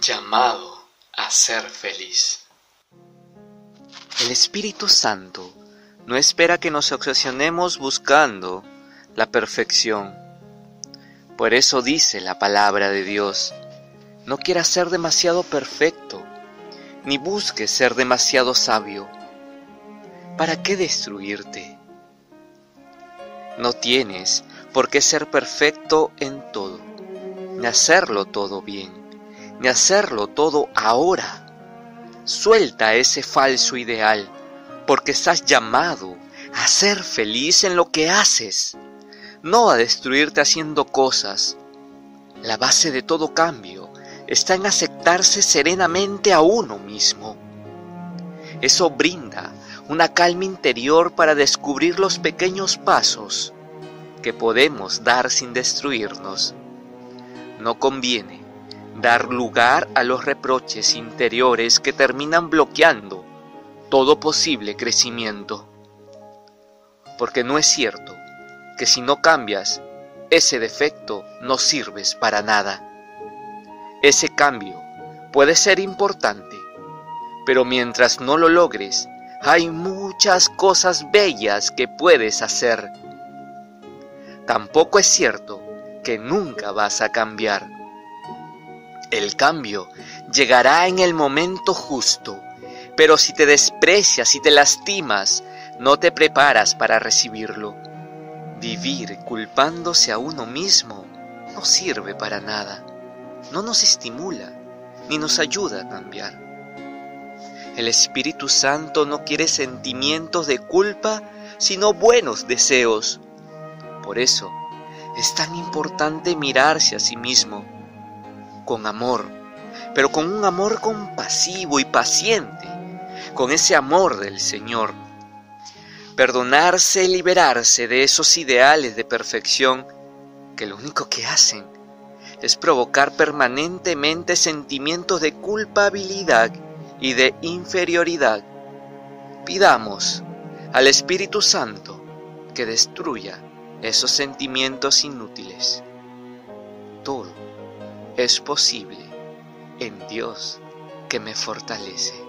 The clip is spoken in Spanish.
llamado a ser feliz. El Espíritu Santo no espera que nos obsesionemos buscando la perfección. Por eso dice la palabra de Dios, no quieras ser demasiado perfecto, ni busques ser demasiado sabio. ¿Para qué destruirte? No tienes por qué ser perfecto en todo, ni hacerlo todo bien ni hacerlo todo ahora. Suelta ese falso ideal, porque estás llamado a ser feliz en lo que haces, no a destruirte haciendo cosas. La base de todo cambio está en aceptarse serenamente a uno mismo. Eso brinda una calma interior para descubrir los pequeños pasos que podemos dar sin destruirnos. No conviene dar lugar a los reproches interiores que terminan bloqueando todo posible crecimiento. Porque no es cierto que si no cambias, ese defecto no sirves para nada. Ese cambio puede ser importante, pero mientras no lo logres, hay muchas cosas bellas que puedes hacer. Tampoco es cierto que nunca vas a cambiar el cambio llegará en el momento justo, pero si te desprecias y te lastimas, no te preparas para recibirlo. Vivir culpándose a uno mismo no sirve para nada, no nos estimula ni nos ayuda a cambiar. El Espíritu Santo no quiere sentimientos de culpa, sino buenos deseos. Por eso es tan importante mirarse a sí mismo con amor, pero con un amor compasivo y paciente, con ese amor del Señor. Perdonarse y liberarse de esos ideales de perfección que lo único que hacen es provocar permanentemente sentimientos de culpabilidad y de inferioridad. Pidamos al Espíritu Santo que destruya esos sentimientos inútiles. Todo es posible en Dios que me fortalece.